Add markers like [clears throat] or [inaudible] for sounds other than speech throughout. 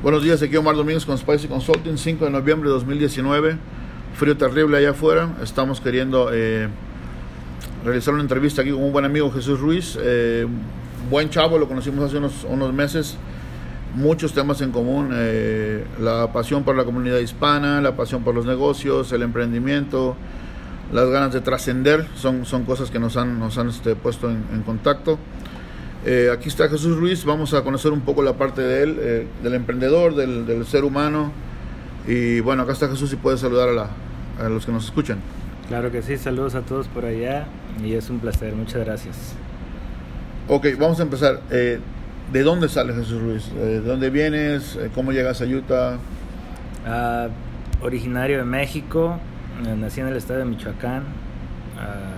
Buenos días, aquí Omar Domínguez con Spicy Consulting, 5 de noviembre de 2019. Frío terrible allá afuera. Estamos queriendo eh, realizar una entrevista aquí con un buen amigo Jesús Ruiz. Eh, buen chavo, lo conocimos hace unos, unos meses. Muchos temas en común: eh, la pasión por la comunidad hispana, la pasión por los negocios, el emprendimiento, las ganas de trascender. Son, son cosas que nos han, nos han este, puesto en, en contacto. Eh, aquí está Jesús Ruiz, vamos a conocer un poco la parte de él, eh, del emprendedor, del, del, ser humano. Y bueno, acá está Jesús y puede saludar a, la, a, los que nos escuchan. Claro que sí, saludos a todos por allá y es un placer, muchas gracias. Ok, vamos a empezar. Eh, ¿De dónde sale Jesús Ruiz? ¿De dónde vienes? ¿Cómo llegas a Utah? Uh, originario de México, nací en el estado de Michoacán. Uh,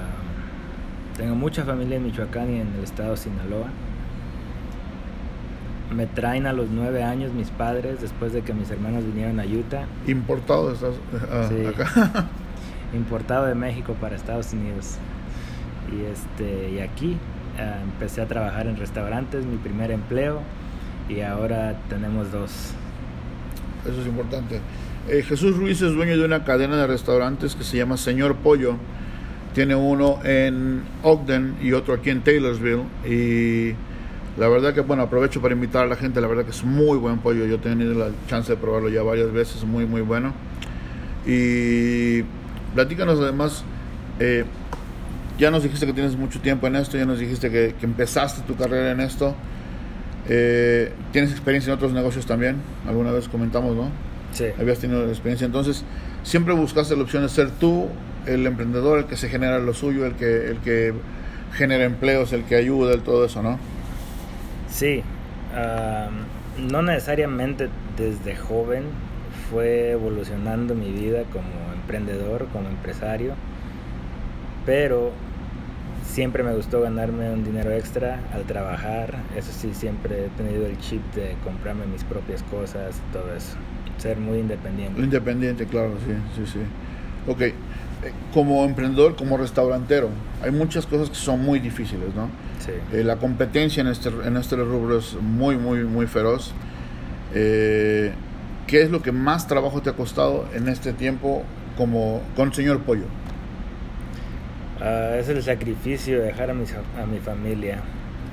tengo mucha familia en Michoacán y en el estado de Sinaloa. Me traen a los nueve años mis padres después de que mis hermanos vinieron a Utah. ¿Importado estás uh, sí. acá? [laughs] Importado de México para Estados Unidos. Y, este, y aquí uh, empecé a trabajar en restaurantes, mi primer empleo, y ahora tenemos dos. Eso es importante. Eh, Jesús Ruiz es dueño de una cadena de restaurantes que se llama Señor Pollo tiene uno en Ogden y otro aquí en Taylorsville. Y la verdad que bueno aprovecho para invitar a la gente. La verdad que es muy buen pollo. Yo he tenido la chance de probarlo ya varias veces. Muy muy bueno. Y platícanos además eh, ya nos dijiste que tienes mucho tiempo en esto ya nos dijiste que, que empezaste tu carrera en esto. Eh, tienes experiencia en otros negocios también alguna vez comentamos no sí. Habías tenido experiencia. Entonces siempre buscaste la opción de ser tú el emprendedor, el que se genera lo suyo, el que, el que genera empleos, el que ayuda, el todo eso, ¿no? Sí, no necesariamente desde joven fue evolucionando mi vida como emprendedor, como empresario, pero siempre me gustó ganarme un dinero extra al trabajar, eso sí, siempre he tenido el chip de comprarme mis propias cosas, todo eso, ser muy independiente. Independiente, claro, sí, sí, sí. Ok, como emprendedor, como restaurantero, hay muchas cosas que son muy difíciles, ¿no? Sí. Eh, la competencia en este, en este rubro es muy, muy, muy feroz. Eh, ¿Qué es lo que más trabajo te ha costado en este tiempo como con señor Pollo? Uh, es el sacrificio de dejar a mi, a mi familia.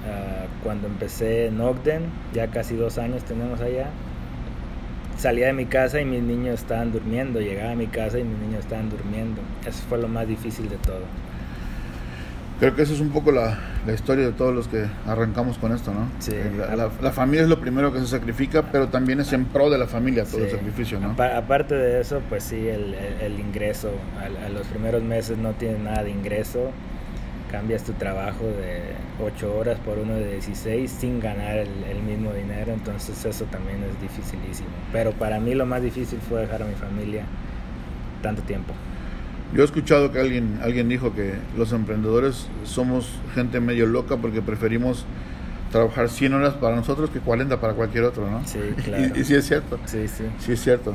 Uh, cuando empecé en Ogden, ya casi dos años tenemos allá, salía de mi casa y mis niños estaban durmiendo, llegaba a mi casa y mis niños estaban durmiendo. Eso fue lo más difícil de todo. Creo que eso es un poco la, la historia de todos los que arrancamos con esto, ¿no? Sí. La, la, la, familia es lo primero que se sacrifica, pero también es en pro de la familia todo sí. el sacrificio, ¿no? Aparte de eso, pues sí, el, el, el ingreso. A, a, los primeros meses no tienes nada de ingreso. Cambias tu trabajo de 8 horas por uno de 16 sin ganar el, el mismo dinero, entonces eso también es dificilísimo. Pero para mí lo más difícil fue dejar a mi familia tanto tiempo. Yo he escuchado que alguien, alguien dijo que los emprendedores somos gente medio loca porque preferimos trabajar 100 horas para nosotros que 40 para cualquier otro, ¿no? Sí, [laughs] claro. y, y sí es cierto. Sí, sí. Sí es cierto.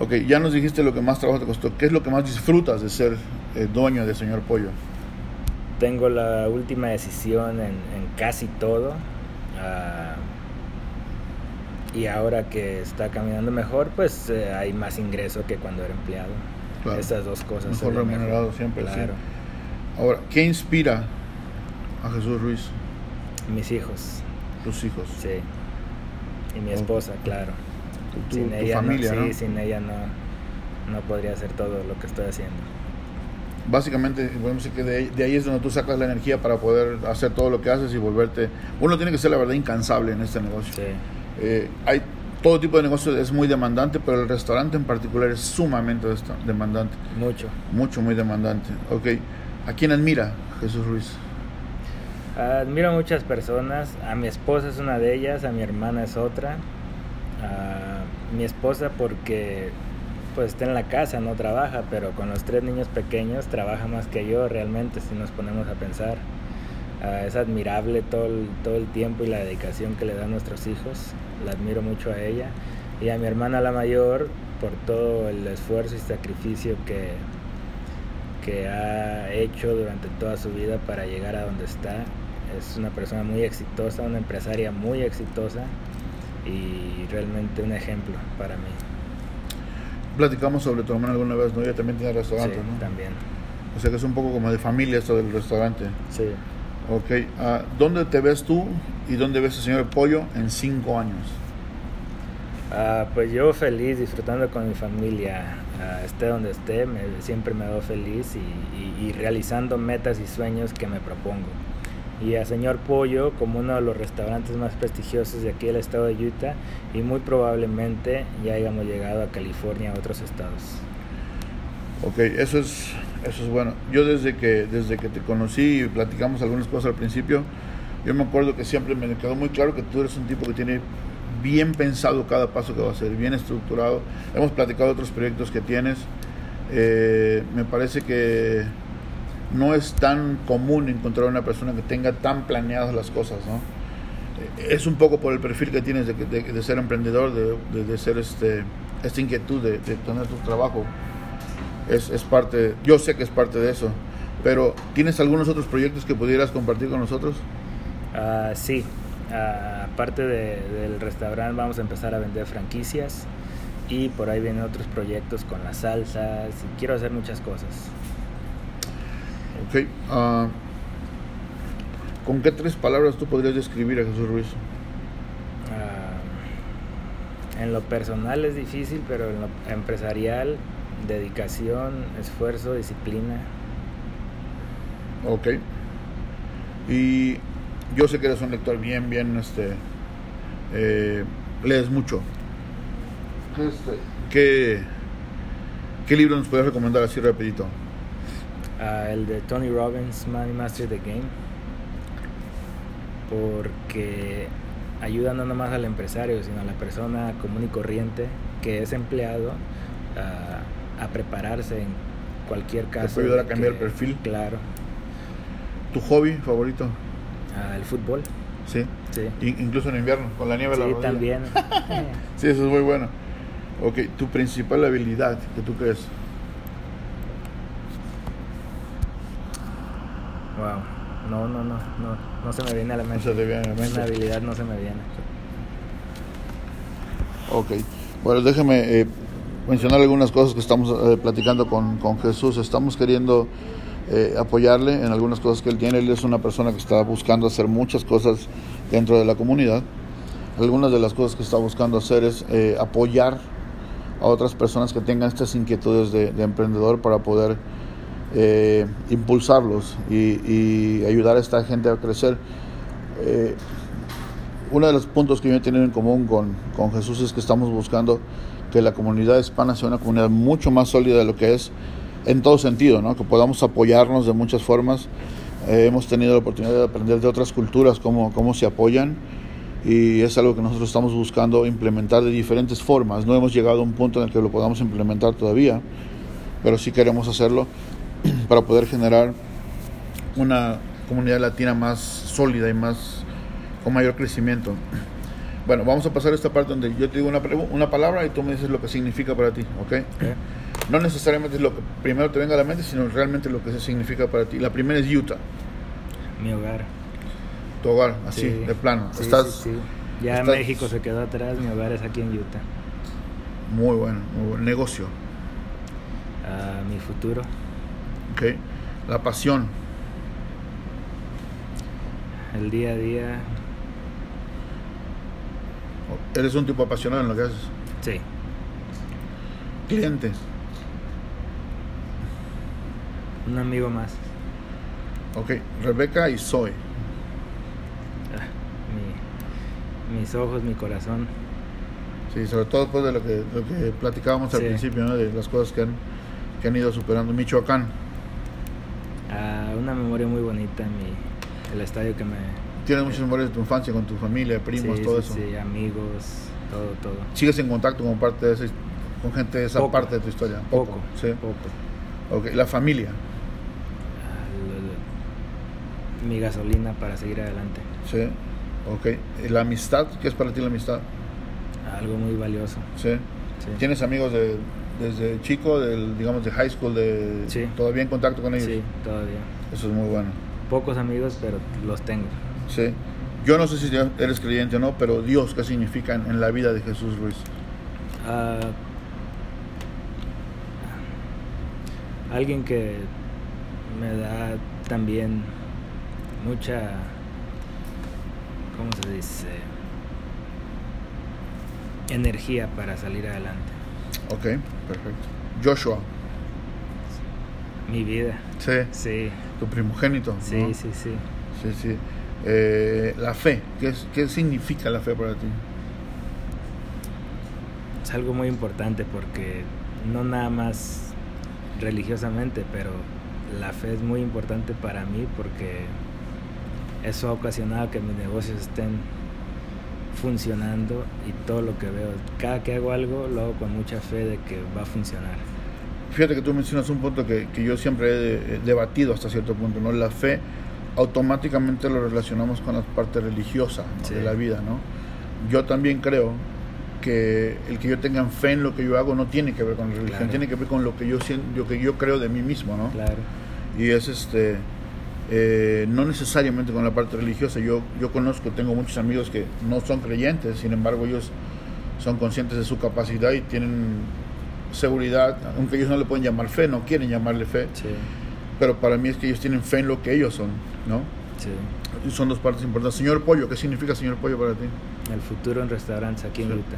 Ok, ya nos dijiste lo que más trabajo te costó. ¿Qué es lo que más disfrutas de ser eh, dueño de Señor Pollo? Tengo la última decisión en, en casi todo. Uh, y ahora que está caminando mejor, pues eh, hay más ingreso que cuando era empleado. Claro. Estas dos cosas. Mejor remunerado mejor. siempre. Claro. Sí. Ahora, ¿qué inspira a Jesús Ruiz? Mis hijos. Tus hijos. Sí. Y mi esposa, oh. claro. Tu, sin tu, ella familia, no, ¿no? Sí, sin ella no, no podría hacer todo lo que estoy haciendo. Básicamente, podemos decir que de, de, ahí es donde tú sacas la energía para poder hacer todo lo que haces y volverte. Uno tiene que ser, la verdad, incansable en este negocio. Sí. Eh, hay todo tipo de negocio es muy demandante, pero el restaurante en particular es sumamente demandante. Mucho. Mucho, muy demandante. Ok. ¿A quién admira Jesús Ruiz? Admiro a muchas personas. A mi esposa es una de ellas, a mi hermana es otra. A mi esposa porque pues está en la casa, no trabaja, pero con los tres niños pequeños trabaja más que yo realmente si nos ponemos a pensar. Uh, es admirable todo el, todo el tiempo y la dedicación que le da a nuestros hijos. La admiro mucho a ella. Y a mi hermana la mayor por todo el esfuerzo y sacrificio que, que ha hecho durante toda su vida para llegar a donde está. Es una persona muy exitosa, una empresaria muy exitosa. y realmente un ejemplo para mí. Platicamos sobre tu hermana alguna vez, ¿no? Ella también tiene restaurante, sí, ¿no? también. O sea que es un poco como de familia esto del restaurante. Sí. Ok, ah, ¿dónde te ves tú y dónde ves al señor Pollo en cinco años? Ah, pues yo feliz, disfrutando con mi familia, ah, esté donde esté, me- siempre me veo feliz y, y- y realizando metas y sueños que me propongo. Y a Señor Pollo como uno de los restaurantes más prestigiosos de aquí del estado de Utah y muy probablemente ya hayamos llegado a California, a otros estados. Ok, eso es, eso es bueno. Yo desde que, desde que te conocí y platicamos algunas cosas al principio, yo me acuerdo que siempre me quedó muy claro que tú eres un tipo que tiene bien pensado cada paso que va a hacer, bien estructurado. Hemos platicado de otros proyectos que tienes. Eh, me parece que no es tan común encontrar una persona que tenga tan planeadas las cosas, ¿no? Eh, Es un poco por el perfil que tienes de, ser emprendedor, de, ser este, esta inquietud de, tener tu trabajo es, es parte, yo sé que es parte de eso, pero ¿tienes algunos otros proyectos que pudieras compartir con nosotros? Ah, sí, Ah, aparte de- del restaurante vamos a empezar a vender franquicias y por ahí vienen otros proyectos con las salsas quiero hacer muchas cosas. Ok. ah, ¿Con qué tres palabras tú podrías describir a Jesús Ruiz? Ah, en lo personal es difícil, pero en lo empresarial, dedicación, esfuerzo, disciplina. Ok. Y yo sé que eres un lector bien, bien, este, eh, lees mucho. ¿Qué, este, qué, qué libro nos puedes recomendar así rapidito? Ah, el de Tony Robbins, Money Master the Game, porque ayuda no nomás al empresario, sino a la persona común y corriente que es empleado ah, a prepararse en cualquier caso. puede ayudar a cambiar que- el perfil. Claro, ¿Tu hobby favorito? Ah, el fútbol, Sí. sí. In- incluso en invierno, con la nieve en la Sí, rodilla. también. [laughs] Sí, eso es muy bueno. Ok, tu principal habilidad que tú crees. No, no, no, no, no se me viene a la No mente. se te viene a la mente. Una habilidad no se me viene. Ok, bueno, déjeme eh, mencionar algunas cosas que estamos eh, platicando con, con Jesús. Estamos queriendo eh, apoyarle en algunas cosas que él tiene. Él es una persona que está buscando hacer muchas cosas dentro de la comunidad. Algunas de las cosas que está buscando hacer es eh, apoyar a otras personas que tengan estas inquietudes de, de emprendedor para poder eh, impulsarlos y, y ayudar a esta gente a crecer. Eh, uno de los puntos que yo he tenido en común con, con Jesús es que estamos buscando que la comunidad hispana sea una comunidad mucho más sólida de lo que es en todo sentido, ¿no? que podamos apoyarnos de muchas formas. Eh, hemos tenido la oportunidad de aprender de otras culturas cómo, cómo se apoyan y es algo que nosotros estamos buscando implementar de diferentes formas. No hemos llegado a un punto en el que lo podamos implementar todavía, pero sí queremos hacerlo [clears throat] para poder generar una comunidad latina más sólida y más con mayor crecimiento. [clears throat] Bueno, vamos a pasar a esta parte donde yo te digo una, una palabra y tú me dices lo que significa para ti, ¿ok? No necesariamente es lo que primero te venga a la mente, sino realmente lo que se significa para ti. La primera es Utah, Mi hogar. tu hogar, así, Sí. de plano. Sí, Estás sí. Ya estás- México se quedó atrás, mi hogar es aquí en Utah. muy bueno, muy buen negocio, Ah, mi futuro, ¿ok? La pasión, el día a día, eres un tipo apasionado en lo que haces. sí. Clientes, Un amigo más. ok. Rebeca y Zoe, Ah, mi- mis ojos, mi corazón. sí, sobre todo después de lo que, lo que platicábamos al principio, ¿no? De las cosas que han, que han ido superando. Michoacán, una memoria muy bonita, mi, el estadio que me... tienes muchas memorias de tu infancia con tu familia, primos, sí, todo sí, eso. sí, amigos, todo, todo. ¿Sigues en contacto con parte de esa, con gente de esa Poco. parte de tu historia? Poco, sí. poco. Ok, la familia, Ah, mi gasolina para seguir adelante. sí. Ok, ¿Y la amistad, ¿qué es para ti la amistad? Algo muy valioso. Sí. Sí. ¿Tienes amigos de, desde chico, del, digamos de high school, de Sí. todavía en contacto con ellos? Sí, todavía. Eso es muy bueno. Pocos amigos, pero los tengo. Sí. Yo no sé si eres creyente o no, pero Dios, ¿qué significa en, la vida de Jesús Ruiz? Ah, alguien que me da también mucha, ¿cómo se dice? Energía para salir adelante. Ok, perfecto. Joshua. Mi vida. Sí. Sí. Tu primogénito. Sí, sí, sí. Sí, sí. Eh, la fe, ¿qué, ¿qué significa la fe para ti? Es algo muy importante porque no nada más religiosamente, pero la fe es muy importante para mí porque eso ha ocasionado que mis negocios estén funcionando y todo lo que veo, cada que hago algo lo hago con mucha fe de que va a funcionar. Fíjate que tú mencionas un punto que, que yo siempre he debatido hasta cierto punto, ¿no? La fe automáticamente lo relacionamos con la parte religiosa de la vida, ¿no? Yo también creo que el que yo tenga fe en lo que yo hago no tiene que ver con la religión, tiene que ver con lo que yo siento, lo que yo creo de mí mismo, ¿no? Claro. Y es este eh, no necesariamente con la parte religiosa. Yo yo conozco, tengo muchos amigos que no son creyentes, sin embargo ellos son conscientes de su capacidad y tienen seguridad, aunque ellos no le pueden llamar fe, no quieren llamarle fe. Sí pero para mí es que ellos tienen fe en lo que ellos son, ¿no? Sí. Y son dos partes importantes. Señor Pollo, ¿qué significa Señor Pollo para ti? El futuro en restaurantes aquí en Utah.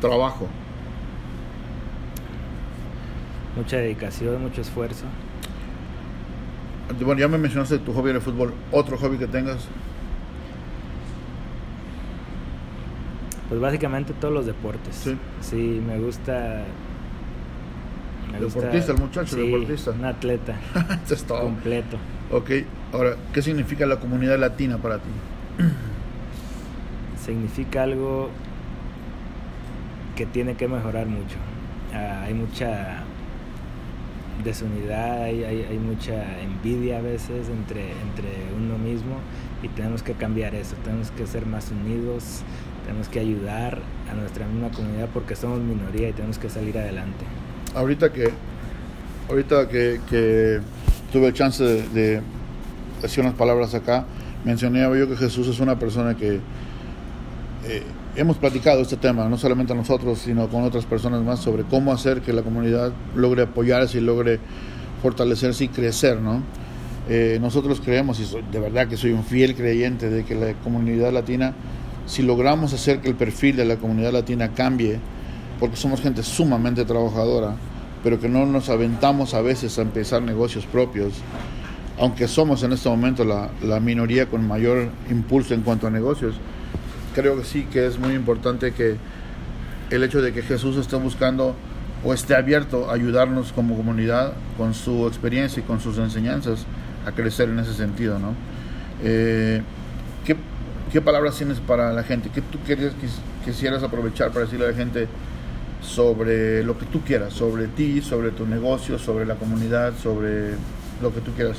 Trabajo. Mucha dedicación, mucho esfuerzo. Bueno, ya me mencionaste tu hobby el fútbol. ¿Otro hobby que tengas? Pues básicamente todos los deportes. Sí. Sí, me gusta deportista, el muchacho, deportista. Un atleta. [laughs] es todo. Completo. Ok, ahora, ¿qué significa la comunidad latina para ti? [clears throat] significa algo que tiene que mejorar mucho. Ah, hay mucha desunidad, hay, hay, mucha envidia a veces entre, entre uno mismo y tenemos que cambiar eso, tenemos que ser más unidos, tenemos que ayudar a nuestra misma comunidad porque somos minoría y tenemos que salir adelante ahorita que ahorita que, tuve el chance de, decir unas palabras acá, mencioné yo que Jesús es una persona que eh, hemos platicado este tema, no solamente nosotros, sino con otras personas más, sobre cómo hacer que la comunidad logre apoyarse y logre fortalecerse y crecer, ¿no? Eh, nosotros creemos, y de verdad que soy un fiel creyente de que la comunidad latina, si logramos hacer que el perfil de la comunidad latina cambie, porque somos gente sumamente trabajadora, pero que no nos aventamos a veces a empezar negocios propios, aunque somos en este momento la, la minoría con mayor impulso en cuanto a negocios, creo que sí que es muy importante que el hecho de que Jesús esté buscando o esté abierto a ayudarnos como comunidad con su experiencia y con sus enseñanzas a crecer en ese sentido, ¿no? Eh, ¿qué, ¿qué, palabras tienes para la gente? ¿Qué tú querías, quisieras aprovechar para decirle a la gente sobre lo que tú quieras, sobre ti, sobre tu negocio, sobre la comunidad, sobre lo que tú quieras.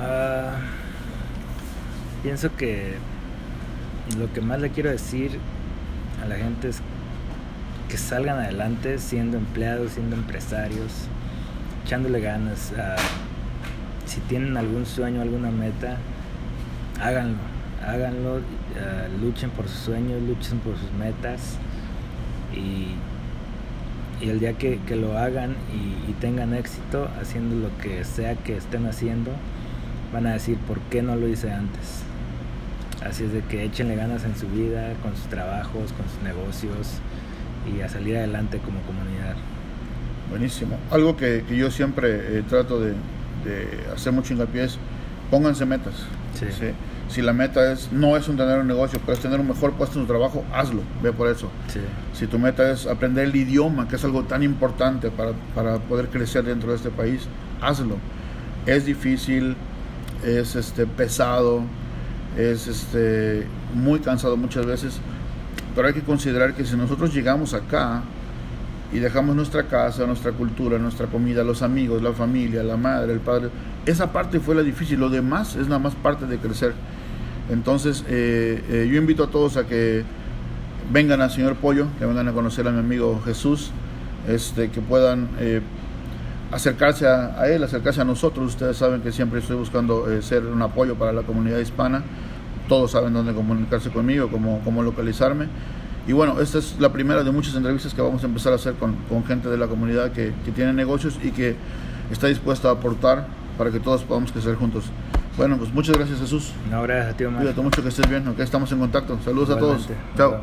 Ah, pienso que lo que más le quiero decir a la gente es que salgan adelante siendo empleados, siendo empresarios, echándole ganas. si tienen algún sueño, alguna meta, háganlo, háganlo, luchen por sus sueños, luchen por sus metas y, el día que, lo hagan y, tengan éxito haciendo lo que sea que estén haciendo, van a decir por qué no lo hice antes. Así es de que échenle ganas en su vida, con sus trabajos, con sus negocios y a salir adelante como comunidad. Buenísimo. Algo que, yo siempre eh, trato de, hacer mucho hincapié es pónganse metas. ¿Sí? Si la meta es no es un tener un negocio, pero es tener un mejor puesto en tu trabajo, hazlo, ve por eso. Si tu meta es aprender el idioma, que es algo tan importante para, para poder crecer dentro de este país, hazlo. Es difícil, es este pesado, es este muy cansado muchas veces, pero hay que considerar que si nosotros llegamos acá y dejamos nuestra casa, nuestra cultura, nuestra comida, los amigos, la familia, la madre, el padre, esa parte fue la difícil, lo demás es nada más parte de crecer. Entonces, eh, eh, yo invito a todos a que vengan al Señor Pollo, que vengan a conocer a mi amigo Jesús, este, que puedan eh, acercarse a, él, acercarse a nosotros. Ustedes saben que siempre estoy buscando ser un apoyo para la comunidad hispana. Todos saben dónde comunicarse conmigo, cómo, cómo localizarme. Y bueno, esta es la primera de muchas entrevistas que vamos a empezar a hacer con, con gente de la comunidad que, que, tiene negocios y que está dispuesta a aportar para que todos podamos crecer juntos. Bueno, pues muchas gracias Jesús. No, gracias a ti, Cuídate mucho, que estés bien. Ok, estamos en contacto. Saludos a todos. Chao.